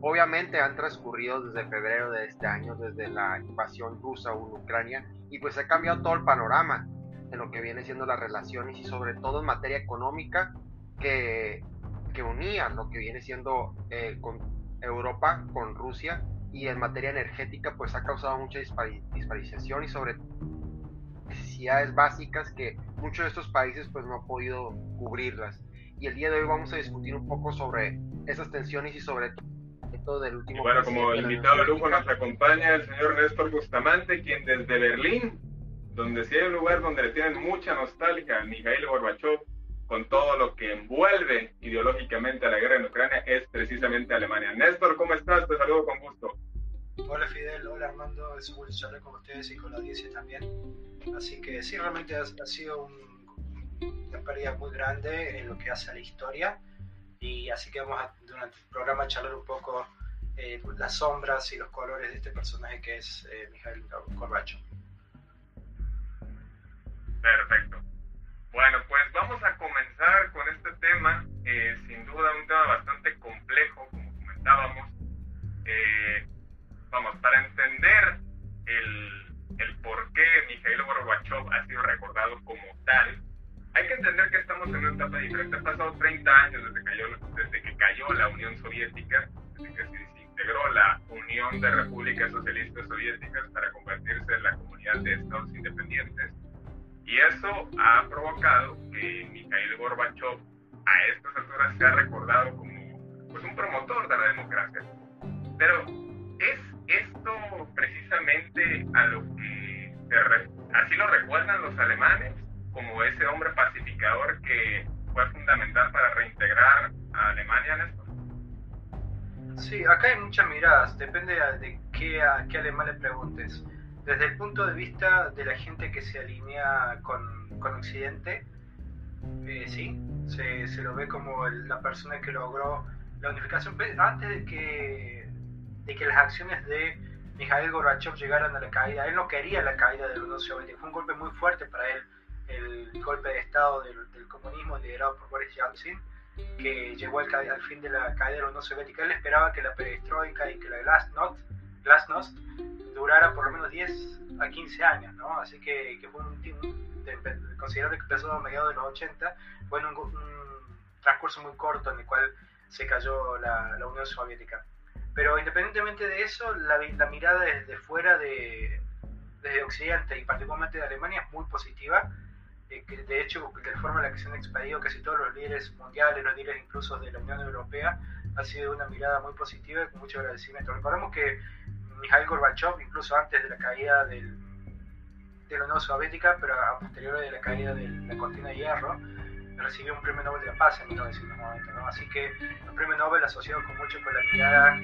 obviamente han transcurrido desde febrero de este año, desde la invasión rusa en Ucrania, y pues ha cambiado todo el panorama en lo que viene siendo las relaciones y sobre todo en materia económica que, que unía lo que viene siendo eh, con Europa con Rusia y en materia energética pues ha causado mucha disparización y sobre necesidades básicas que muchos de estos países pues no han podido cubrirlas. Y el día de hoy vamos a discutir un poco sobre esas tensiones y sobre todo del último... bueno, como invitado de lujo nos acompaña el señor Néstor Bustamante, quien desde Berlín, donde sí hay un lugar donde le tienen mucha nostalgia a Mikhail Gorbachev, con todo lo que envuelve ideológicamente a la guerra en Ucrania, es precisamente Alemania. Néstor, ¿cómo estás? Te saludo con gusto. Hola Fidel, hola Armando, es un gusto charlar con ustedes y con la audiencia también. Así que sí, realmente ha, sido una pérdida muy grande en lo que hace a la historia y así que vamos a, durante el programa charlar un poco eh, las sombras y los colores de este personaje que es eh, Mijail Gorbachev. Perfecto. Bueno, pues vamos a comenzar con este tema, eh, sin duda un tema bastante complejo, como comentábamos. Eh, vamos, para entender el, el por qué Mikhail Gorbachev ha sido recordado como tal, hay que entender que estamos en una etapa diferente. Han pasado 30 años desde, cayó, desde que cayó la Unión Soviética, desde que se integró la Unión de Repúblicas Socialistas Soviéticas para convertirse en la comunidad de estados independientes. Y eso ha provocado que Mikhail Gorbachev a estas alturas sea recordado como pues, un promotor de la democracia. Pero es esto precisamente a lo que así lo recuerdan los alemanes como ese hombre pacificador que fue fundamental para reintegrar a Alemania, Néstor? Sí, acá hay muchas miradas, depende de qué, a qué alemán le preguntes. Desde el punto de vista de la gente que se alinea con, con Occidente, eh, sí, se, se, lo ve como la persona que logró la unificación. Antes de que, de que las acciones de Mikhail Gorbachev llegaran a la caída, él no quería la caída de la Unión fue un golpe muy fuerte para él el golpe de Estado del, comunismo liderado por Boris Yeltsin, que llegó al, al, fin de la caída de la Unión Soviética. Él esperaba que la perestroika y que la glasnost, glasnost durara por lo menos 10 a 15 años, ¿no? Así que, que fue un, un considerable que empezó a mediados de los 80, fue un, un, transcurso muy corto en el cual se cayó la, la Unión Soviética. Pero independientemente de eso, la, la mirada desde fuera de, desde Occidente y particularmente de Alemania es muy positiva eh, que de hecho, de la forma en la que se han expedido casi todos los líderes mundiales, los líderes incluso de la Unión Europea, ha sido una mirada muy positiva y con mucho agradecimiento. Recordemos que Mikhail Gorbachev, incluso antes de la caída del, de la Unión Soviética, pero a posteriori de la caída de la cortina de hierro, recibió un premio Nobel de la Paz en 1990. ¿no? Así que el premio Nobel asociado con mucho con la mirada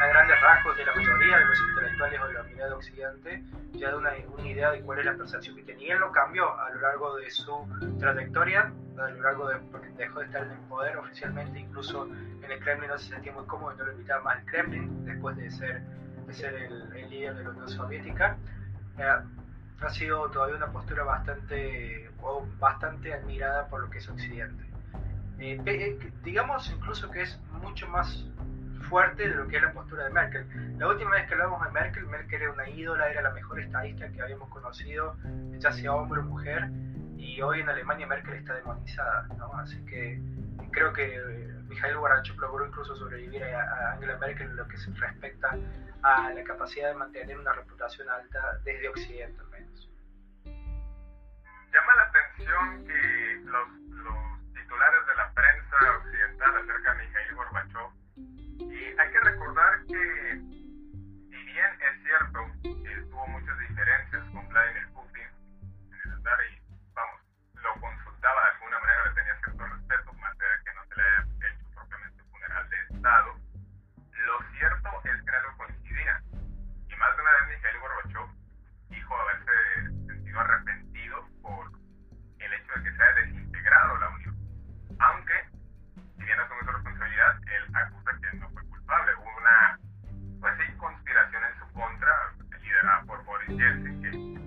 a grandes rasgos de la mayoría de los intelectuales o de la mirada de Occidente, ya da una, una, idea de cuál es la percepción que tenía. Él no cambió a lo largo de su trayectoria, a lo largo de, porque dejó de estar en el poder oficialmente, incluso en el Kremlin no se sentía muy cómodo y no lo invitaba más al Kremlin después de ser, de ser el, el líder de la Unión Soviética. Eh, ha sido todavía una postura bastante, o bastante admirada por lo que es Occidente. Eh, eh, digamos incluso que es mucho más fuerte de lo que es la postura de Merkel. La última vez que hablamos de Merkel, Merkel era una ídola, era la mejor estadista que habíamos conocido, ya sea hombre o mujer, y hoy en Alemania Merkel está demonizada, ¿no? Así que creo que Mikhail Gorbachev logró incluso sobrevivir a, Angela Merkel en lo que se respecta a la capacidad de mantener una reputación alta desde Occidente al menos. Llama la atención gerçekleşti.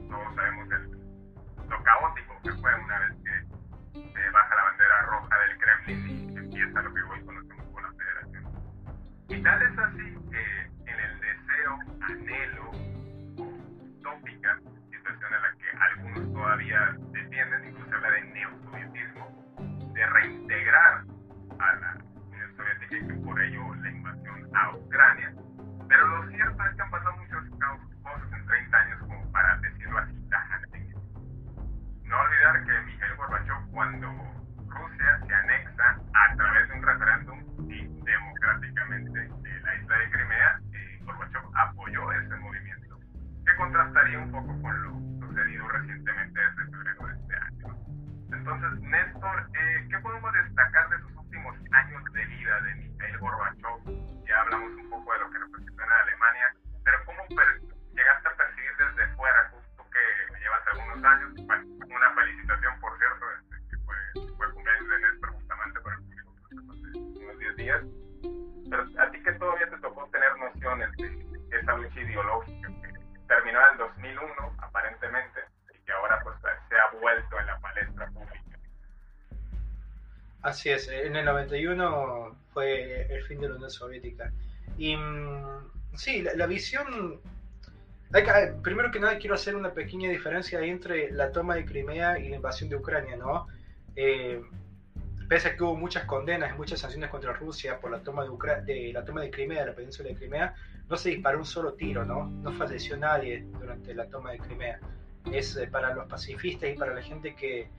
Que terminó en el 2001, aparentemente, y que ahora pues se ha vuelto en la palestra pública. Así es, en el 91 fue el fin de la Unión Soviética. Y mm, sí, la, visión... primero que nada quiero hacer una pequeña diferencia entre la toma de Crimea y la invasión de Ucrania, ¿no? Eh, pese a que hubo muchas condenas y muchas sanciones contra Rusia por la toma de, de, la toma de Crimea, de la península de Crimea, no se disparó un solo tiro, ¿no? No falleció nadie durante la toma de Crimea. Es eh, para los pacifistas y para la gente que eh,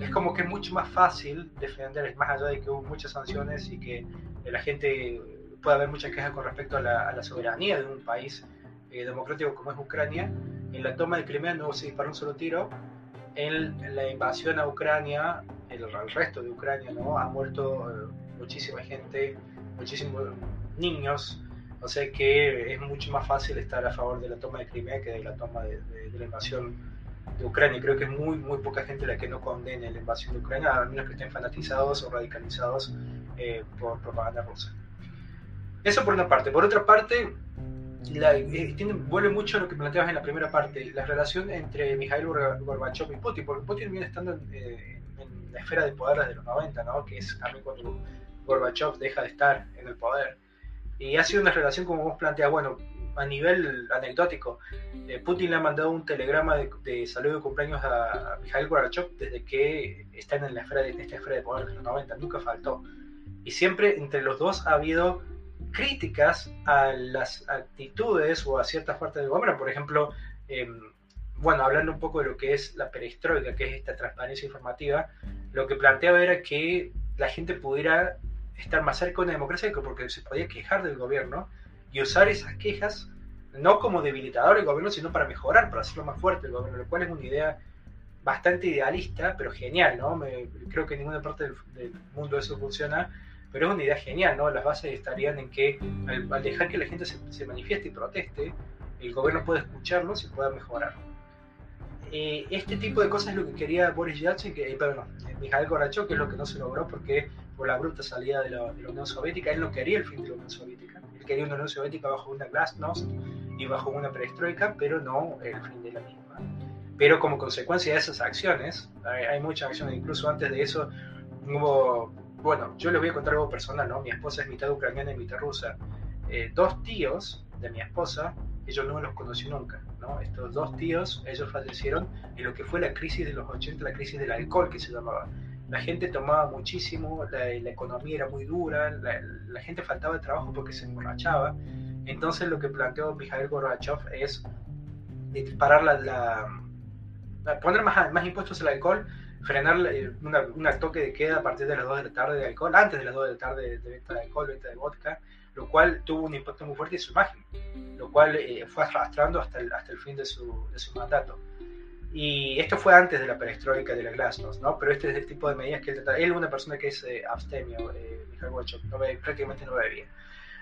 es como que es mucho más fácil defender, más allá de que hubo muchas sanciones y que la gente puede haber muchas quejas con respecto a la, soberanía de un país eh, democrático como es Ucrania. En la toma de Crimea no se disparó un solo tiro. En, la invasión a Ucrania, el, el, resto de Ucrania, ¿no? Ha muerto muchísima gente, muchísimos niños, o sea que es mucho más fácil estar a favor de la toma de Crimea que de la toma de, la invasión de Ucrania. Creo que es muy, muy poca gente la que no condene la invasión de Ucrania, a menos que estén fanatizados o radicalizados eh, por propaganda rusa. Eso por una parte. Por otra parte, la, eh, vuelve mucho a lo que planteabas en la primera parte, la relación entre Mikhail Gorbachev y Putin, porque Putin viene estando en, eh, la esfera de poder desde los 90, ¿no? que es también cuando Gorbachev deja de estar en el poder. Y ha sido una relación, como vos planteas, bueno, a nivel anecdótico, eh, Putin le ha mandado un telegrama de, de saludo de cumpleaños a, Mikhail Gorbachev desde que están en, la esfera de, esta esfera de poder de los 90, nunca faltó. Y siempre entre los dos ha habido críticas a las actitudes o a ciertas partes del gobierno. Por ejemplo, em, bueno, hablando un poco de lo que es la perestroika, que es esta transparencia informativa, lo que planteaba era que la gente pudiera estar más cerca de una democracia porque se podía quejar del gobierno y usar esas quejas no como debilitador del gobierno, sino para mejorar, para hacerlo más fuerte el gobierno, lo cual es una idea bastante idealista, pero genial, ¿no? creo que en ninguna parte del, mundo eso funciona, pero es una idea genial, ¿no? Las bases estarían en que al, dejar que la gente se, manifieste y proteste, el gobierno puede escucharlos y pueda mejorar. Eh, este tipo de cosas es lo que quería Boris Yeltsin, que, eh, perdón, Mikhail Gorbachev, que es lo que no se logró porque por la bruta salida de la, Unión Soviética. Él no quería el fin de la Unión Soviética. Él quería una Unión Soviética bajo una glasnost y bajo una perestroika, pero no el fin de la misma. Pero como consecuencia de esas acciones, hay, muchas acciones, incluso antes de eso hubo, bueno, yo les voy a contar algo personal, ¿no? Mi esposa es mitad ucraniana y mitad rusa. Eh, dos tíos de mi esposa, ellos no los conocí nunca, ¿no? Estos dos tíos, ellos fallecieron en lo que fue la crisis de los 80, la crisis del alcohol que se llamaba la gente tomaba muchísimo, la, economía era muy dura, la, gente faltaba de trabajo porque se emborrachaba. Entonces lo que planteó Mikhail Gorbachev es parar la, poner más, más impuestos al alcohol, frenar un toque de queda a partir de las 2 de la tarde de alcohol, antes de las 2 de la tarde de, venta de alcohol, venta de vodka, lo cual tuvo un impacto muy fuerte en su imagen, lo cual eh, fue arrastrando hasta el, hasta el fin de su, de su mandato. Y esto fue antes de la perestroika de la Glasnost, ¿no? Pero este es el tipo de medidas que él trata. Él es una persona que es eh, abstemio, eh, no prácticamente no bebía.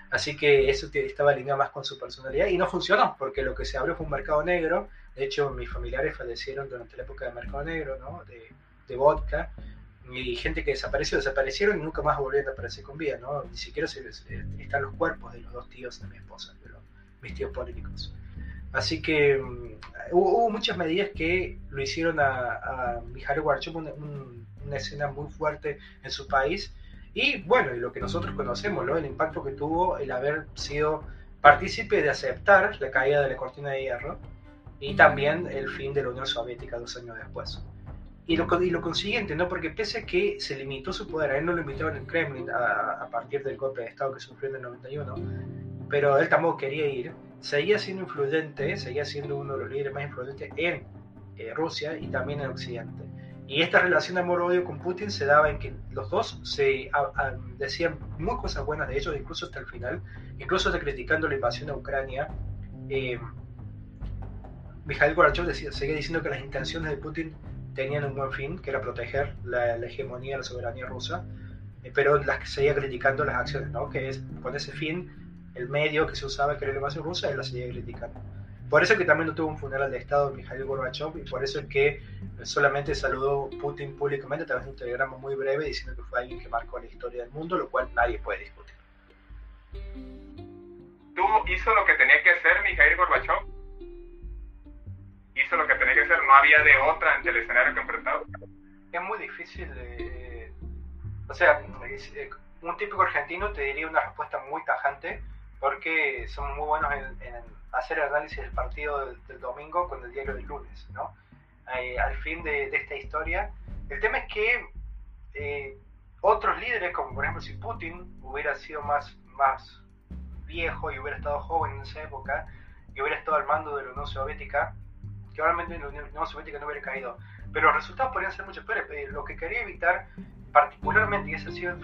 Así que eso estaba alineado más con su personalidad y no funcionó, porque lo que se abrió fue un mercado negro. De hecho, mis familiares fallecieron durante la época del mercado negro, ¿no? De, de vodka. Y gente que desapareció, desaparecieron y nunca más volvieron a aparecer con vida, ¿no? Ni siquiera se, están los cuerpos de los dos tíos de mi esposa, de los, mis tíos políticos. Así que mm, hubo, muchas medidas que lo hicieron a, a Mijail Gorbachev una, una, escena muy fuerte en su país. Y bueno, y lo que nosotros conocemos, ¿no? el impacto que tuvo el haber sido partícipe de aceptar la caída de la cortina de hierro y también el fin de la Unión Soviética dos años después. Y lo, y lo consiguiente, ¿no? porque pese a que se limitó su poder, a él no lo invitaron en el Kremlin a, a partir del golpe de Estado que sufrió en el 91, pero él tampoco quería ir seguía siendo influyente, seguía siendo uno de los líderes más influyentes en eh, Rusia y también en Occidente. Y esta relación de amor-odio con Putin se daba en que los dos se decían muy cosas buenas de ellos, incluso hasta el final, incluso hasta criticando la invasión a Ucrania. Eh, Mikhail Gorbachev decía, seguía diciendo que las intenciones de Putin tenían un buen fin, que era proteger la, hegemonía, la soberanía rusa, eh, pero las que seguía criticando las acciones, ¿no? que es con ese fin el medio que se usaba, que era la invasión rusa, él la seguía criticando. Por eso es que también no tuvo un funeral de Estado Mikhail Gorbachev y por eso es que solamente saludó Putin públicamente a través de un telegrama muy breve diciendo que fue alguien que marcó la historia del mundo, lo cual nadie puede discutir. ¿Tú hizo lo que tenía que hacer Mikhail Gorbachev? ¿Hizo lo que tenía que hacer? ¿No había de otra ante el escenario que enfrentaba? Es muy difícil de... O sea, eh, un típico argentino te diría una respuesta muy tajante, porque son muy buenos en, hacer análisis del partido del, domingo con el diario del lunes, ¿no? Eh, al fin de, esta historia, el tema es que eh, otros líderes, como por ejemplo si Putin hubiera sido más, más viejo y hubiera estado joven en esa época y hubiera estado al mando de la Unión Soviética, que obviamente la Unión Soviética no hubiera caído. Pero los resultados podrían ser mucho peores. Eh, lo que quería evitar, particularmente, y ese ha sido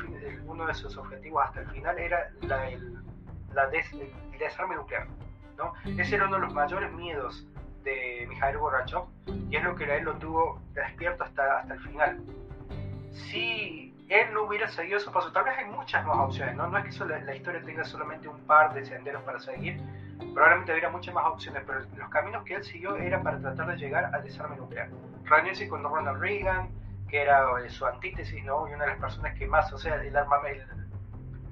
uno de sus objetivos hasta el final, era la, el, la desarme nuclear. ¿no? Ese era uno de los mayores miedos de Mikhail Gorbachev y es lo que él lo tuvo despierto hasta, hasta el final. Si él no hubiera seguido esos pasos, tal vez hay muchas más opciones, no, no es que la, historia tenga solamente un par de senderos para seguir, probablemente hubiera muchas más opciones, pero los caminos que él siguió eran para tratar de llegar al desarme nuclear. Reunirse con Ronald Reagan, que era eh, su antítesis, ¿no? Y una de las personas que más, o sea, el, armamento,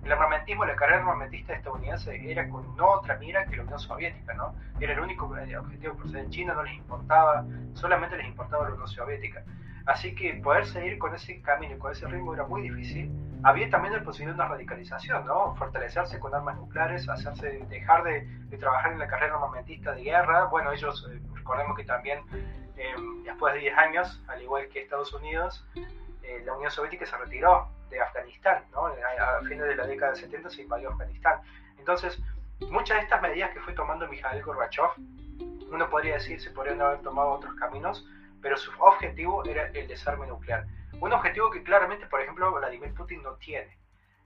el armamentismo, la carrera armamentista estadounidense era con no otra mira que la Unión Soviética, ¿no? Era el único eh, objetivo, por ser en China no les importaba, solamente les importaba la Unión Soviética. Así que poder seguir con ese camino y con ese ritmo era muy difícil. Había también el posibilidad de una radicalización, ¿no? Fortalecerse con armas nucleares, hacerse, dejar de, trabajar en la carrera armamentista de guerra. Bueno, ellos, eh, recordemos que también em, después de 10 años, al igual que Estados Unidos, eh, la Unión Soviética se retiró de Afganistán, ¿no? A, fines de la década de 70 se invadió Afganistán. Entonces, muchas de estas medidas que fue tomando Mikhail Gorbachev, uno podría decir, se podrían haber tomado otros caminos, pero su objetivo era el desarme nuclear. Un objetivo que claramente, por ejemplo, Vladimir Putin no tiene.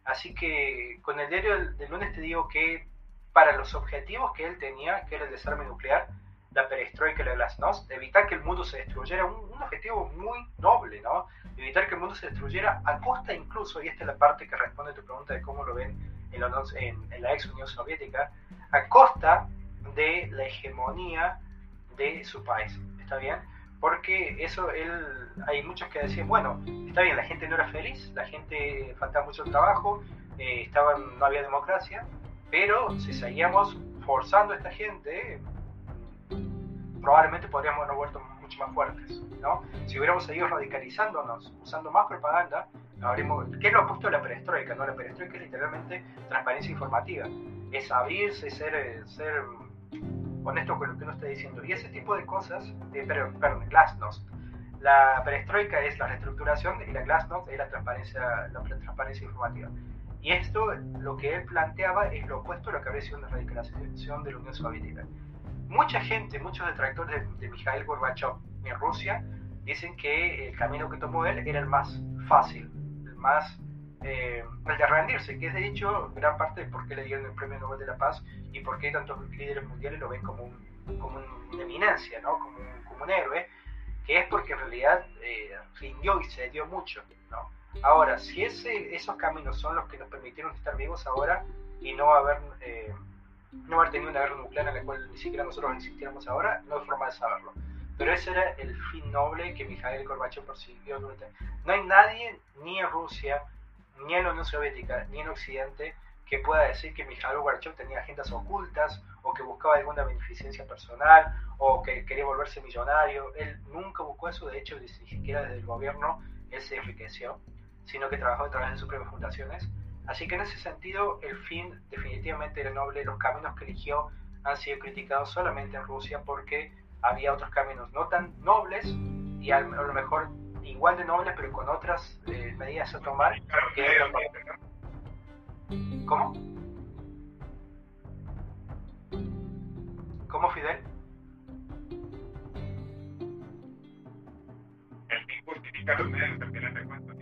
Así que con el diario del, lunes te digo que para los objetivos que él tenía, que era el desarme nuclear, la perestroika y la glasnost, evitar que el mundo se destruyera, un, un, objetivo muy noble, ¿no? Evitar que el mundo se destruyera a costa incluso, y esta es la parte que responde a tu pregunta de cómo lo ven en en, en la ex Unión Soviética, a costa de la hegemonía de su país, ¿está bien? Porque eso él, hay muchos que decían, bueno, está bien, la gente no era feliz, la gente faltaba mucho trabajo, eh, estaban, no había democracia, pero si seguíamos forzando a esta gente, probablemente podríamos haber vuelto mucho más fuertes, ¿no? Si hubiéramos seguido radicalizándonos, usando más propaganda, habríamos, ¿qué es lo opuesto a la perestroika? ¿no? La perestroika es literalmente transparencia informativa, es abrirse, ser, ser honesto con lo que uno está diciendo. Y ese tipo de cosas, eh, pero, perdón, Glasnost. La perestroika es la reestructuración y la Glasnost es la transparencia, la transparencia informativa. Y esto, lo que él planteaba, es lo opuesto a lo que habría sido una radicalización de la Unión Soviética. Mucha gente, muchos detractores de, de Mikhail Gorbachev en Rusia, dicen que el camino que tomó él era el más fácil, el más eh, el de rendirse, que es de hecho gran parte de por qué le dieron el Premio Nobel de la Paz y por qué tantos líderes mundiales lo ven como, un, como una eminencia, ¿no? como, un, como un héroe, que es porque en realidad eh, rindió y se dio mucho. ¿no? Ahora, si ese, esos caminos son los que nos permitieron estar vivos ahora y no haber, eh, no haber tenido una guerra nuclear en la cual ni siquiera nosotros existiéramos ahora, no hay forma de saberlo. Pero ese era el fin noble que Mikhail Gorbachev persiguió durante... No hay nadie, ni en Rusia, ni en la Unión Soviética ni en Occidente que pueda decir que Mikhail Gorbachev tenía agendas ocultas o que buscaba alguna beneficencia personal o que quería volverse millonario. Él nunca buscó eso, de hecho, ni siquiera desde el gobierno él se enriqueció, sino que trabajó a través de sus propias fundaciones. Así que en ese sentido, el fin definitivamente era noble. Los caminos que eligió han sido criticados solamente en Rusia porque había otros caminos no tan nobles y a lo mejor igual de nobles, pero con otras eh, medidas a tomar. Que ¿Cómo? ¿Cómo, Fidel? El fin justifica los medios, al final de cuentas.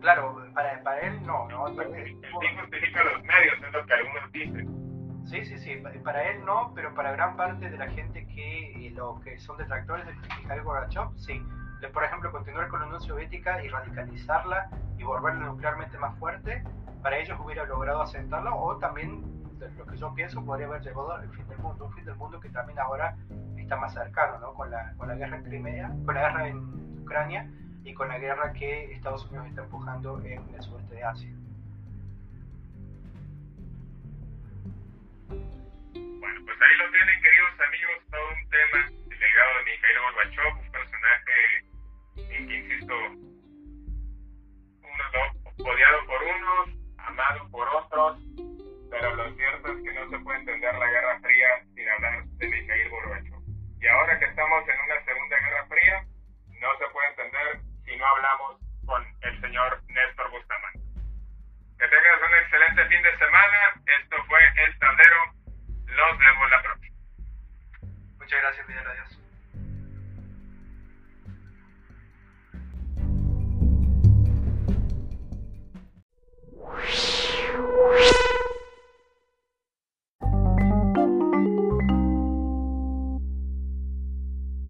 Claro, para, para él no, ¿no? El, fin justifica los medios, es lo que algunos dicen. Sí, sí, sí, para él no, pero para gran parte de la gente que, lo que son detractores de Mikhail Gorbachev, sí por ejemplo, continuar con la Unión Soviética y radicalizarla y volverla nuclearmente más fuerte, para ellos hubiera logrado asentarla o también, lo que yo pienso, podría haber llevado al fin del mundo, un fin del mundo que también ahora está más cercano, ¿no? Con la, con la guerra en Crimea, con la guerra en Ucrania y con la guerra que Estados Unidos está empujando en el sudeste de Asia. Bueno, pues ahí lo tienen, queridos amigos, todo un tema, el legado de Mikhail Gorbachev, insisto, uno odiado por unos, amado por otros, pero lo cierto es que no se puede entender la Guerra